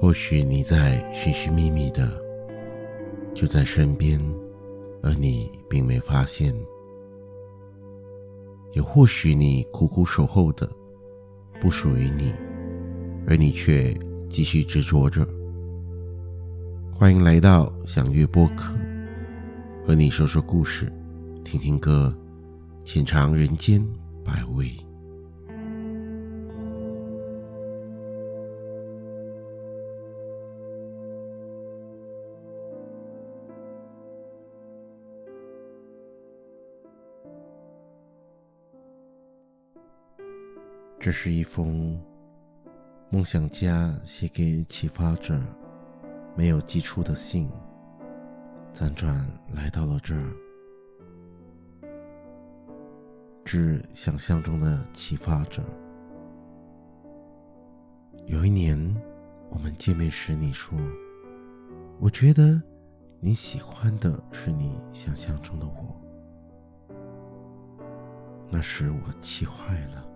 或许你在寻寻觅觅的，就在身边，而你并没发现；也或许你苦苦守候的，不属于你，而你却继续执着着。欢迎来到享乐播客，和你说说故事，听听歌，浅尝人间百味。这是一封梦想家写给启发者没有寄出的信，辗转来到了这儿。致想象中的启发者。有一年我们见面时，你说：“我觉得你喜欢的是你想象中的我。”那时我气坏了。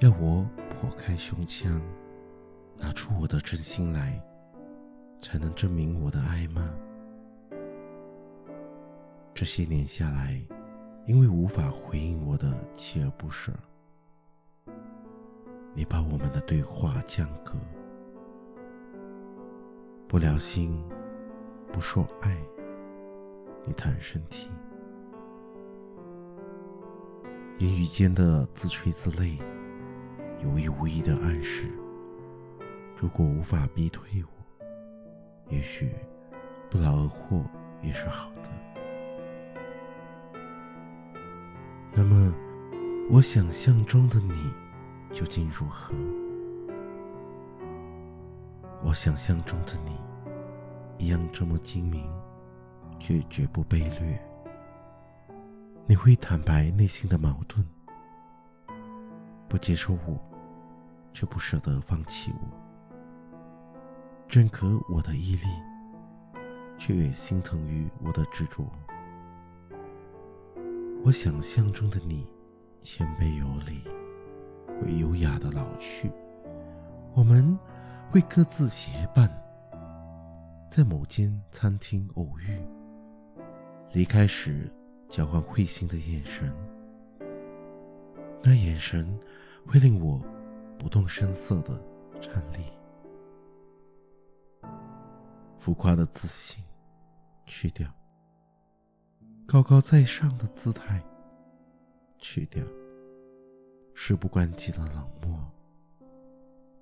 要我剖开胸腔，拿出我的真心来，才能证明我的爱吗？这些年下来，因为无法回应我的锲而不舍，你把我们的对话降格，不聊心，不说爱，你谈身体。言语间的自吹自擂，有意无意的暗示：如果无法逼退我，也许不劳而获也是好的。那么，我想象中的你究竟如何？我想象中的你，一样这么精明，却绝不卑劣。你会坦白内心的矛盾，不接受我，却不舍得放弃我；认可我的毅力，却也心疼于我的执着。我想象中的你，谦卑有礼，会优雅的老去。我们会各自结伴，在某间餐厅偶遇，离开时，交换会心的眼神，那眼神会令我不动声色的颤栗。浮夸的自信去掉，高高在上的姿态去掉，事不关己的冷漠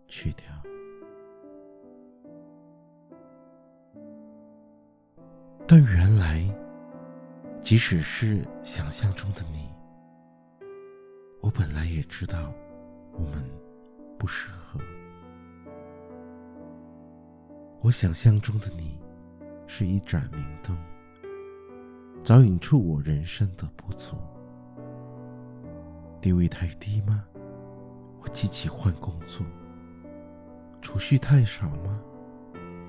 去掉。但原来。即使是想象中的你，我本来也知道我们不适合。我想象中的你是一盏明灯，照引出我人生的不足。地位太低吗？我积极换工作。储蓄太少吗？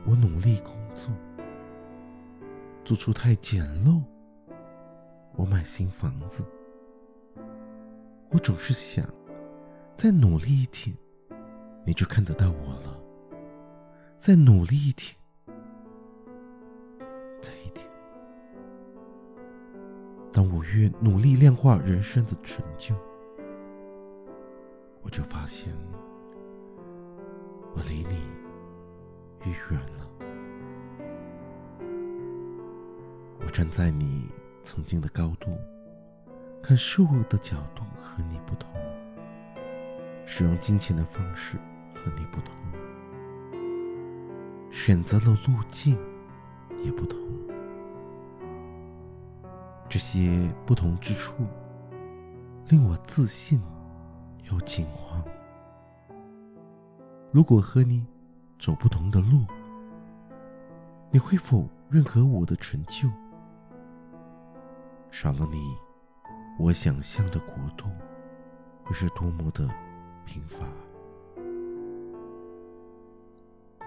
我努力工作。住处太简陋？我买新房子，我总是想再努力一点，你就看得到我了。再努力一点，再一点。当我越努力量化人生的成就，我就发现我离你越远了。我站在你。曾经的高度，看事物的角度和你不同，使用金钱的方式和你不同，选择的路径也不同。这些不同之处，令我自信又惊慌。如果和你走不同的路，你会否认可我的成就？少了你，我想象的国度会是多么的贫乏。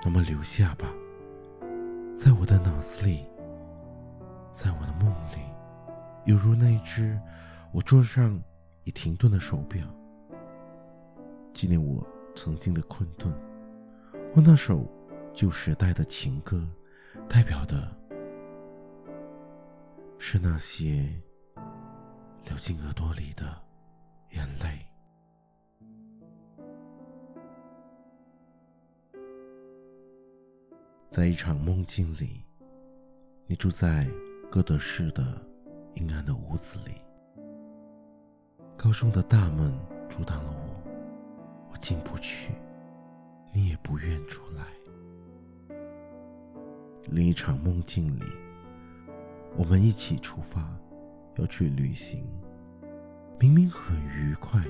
那么留下吧，在我的脑子里，在我的梦里，犹如那一只我桌上已停顿的手表，纪念我曾经的困顿。我那首旧时代的情歌，代表的是那些流进耳朵里的眼泪。在一场梦境里，你住在哥德式的阴暗的屋子里，高耸的大门阻挡了我，我进不去，你也不愿出来。另一场梦境里，我们一起出发，要去旅行，明明很愉快，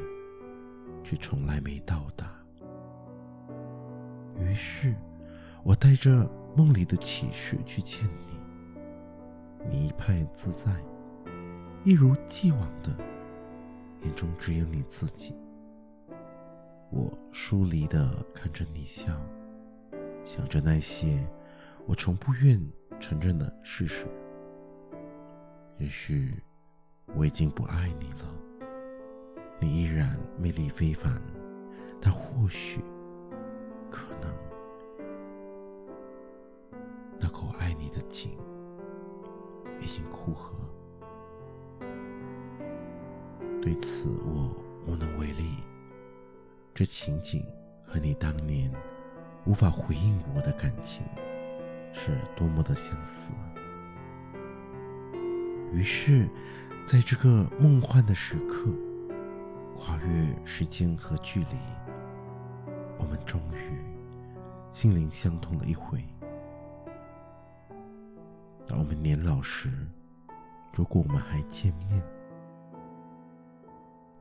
却从来没到达。于是，我带着梦里的启示去见你，你一派自在，一如既往的，眼中只有你自己。我疏离的看着你笑，想着那些我从不愿承认的事实。也许我已经不爱你了，你依然魅力非凡，但或许，爱你的井已经枯涸。对此我无能为力。这情景和你当年无法回应我的感情，是多么的相似。于是，在这个梦幻的时刻，跨越时间和距离，我们终于心灵相通了一回。当我们年老时，如果我们还见面，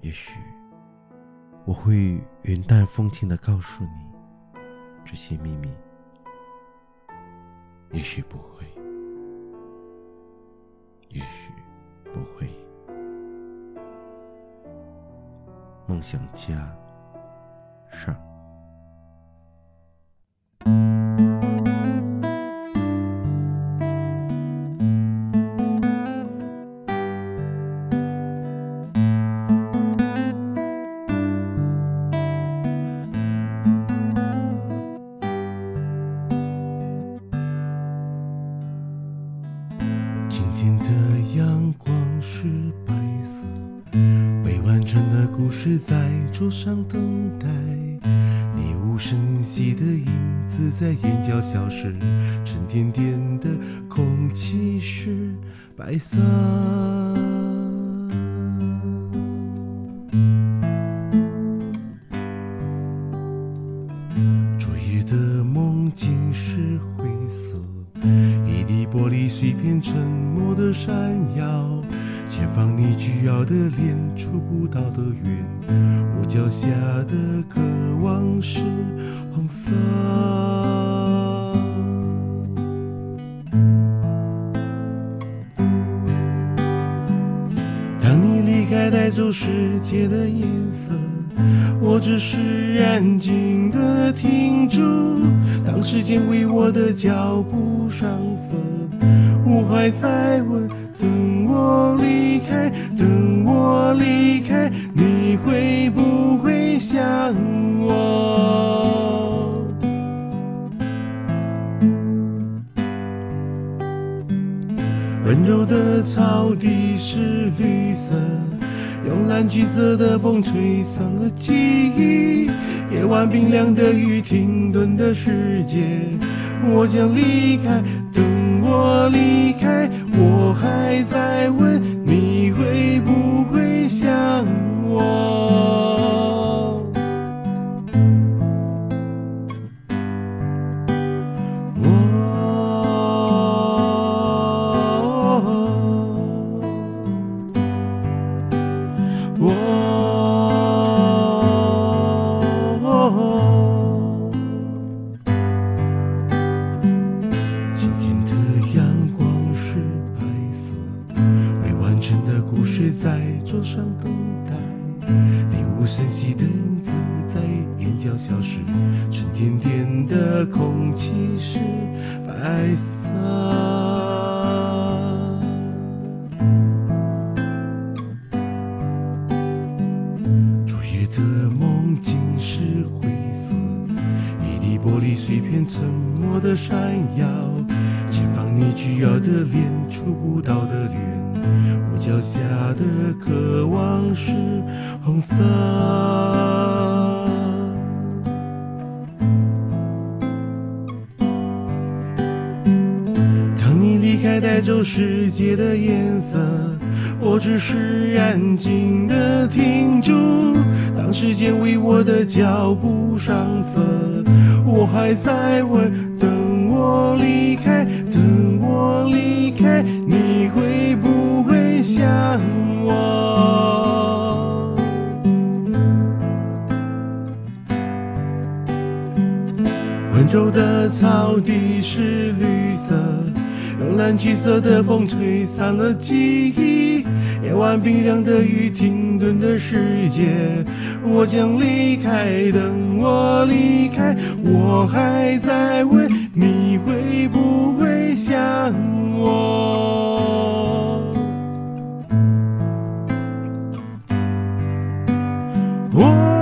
也许。我会云淡风轻的告诉你这些秘密，也许不会，也许不会。梦想家上。故事在桌上等待，你无声息的影子在眼角消失，沉甸甸的空气是白色。昨夜的梦境是灰色，一地玻璃碎片沉默的闪耀。前方你倨傲的脸，触不到的远，我脚下的渴望是红色。当你离开，带走世界的颜色，我只是安静的停住。当时间为我的脚步上色，我还在问。等我离等我离开，你会不会想我？温柔的草地是绿色，慵懒橘色的风吹散了记忆。夜晚冰凉的雨，停顿的世界，我将离开，等我离开。我还在问，想我。深的骨髓在桌上等待，你无声息的影子在眼角消失，沉甸甸的空气是白色。昨夜的梦尽是灰色，一地玻璃碎片沉默的闪耀，前方你倨傲的脸，触不到的脸，我脚下的渴望是红色。当你离开，带走世界的颜色，我只是安静的停住。当时间为我的脚步上色，我还在问：等我离开，等我离开，想我？温柔的草地是绿色，用蓝橘色的风吹散了记忆。夜晚冰凉的雨，停顿的世界，我将离开。等我离开，我还在问，你会不会想我？我。